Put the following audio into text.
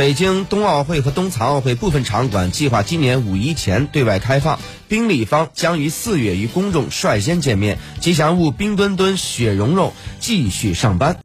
北京冬奥会和冬残奥会部分场馆计划今年五一前对外开放，宾利方将于四月与公众率先见面。吉祥物冰墩墩、雪融融继续上班。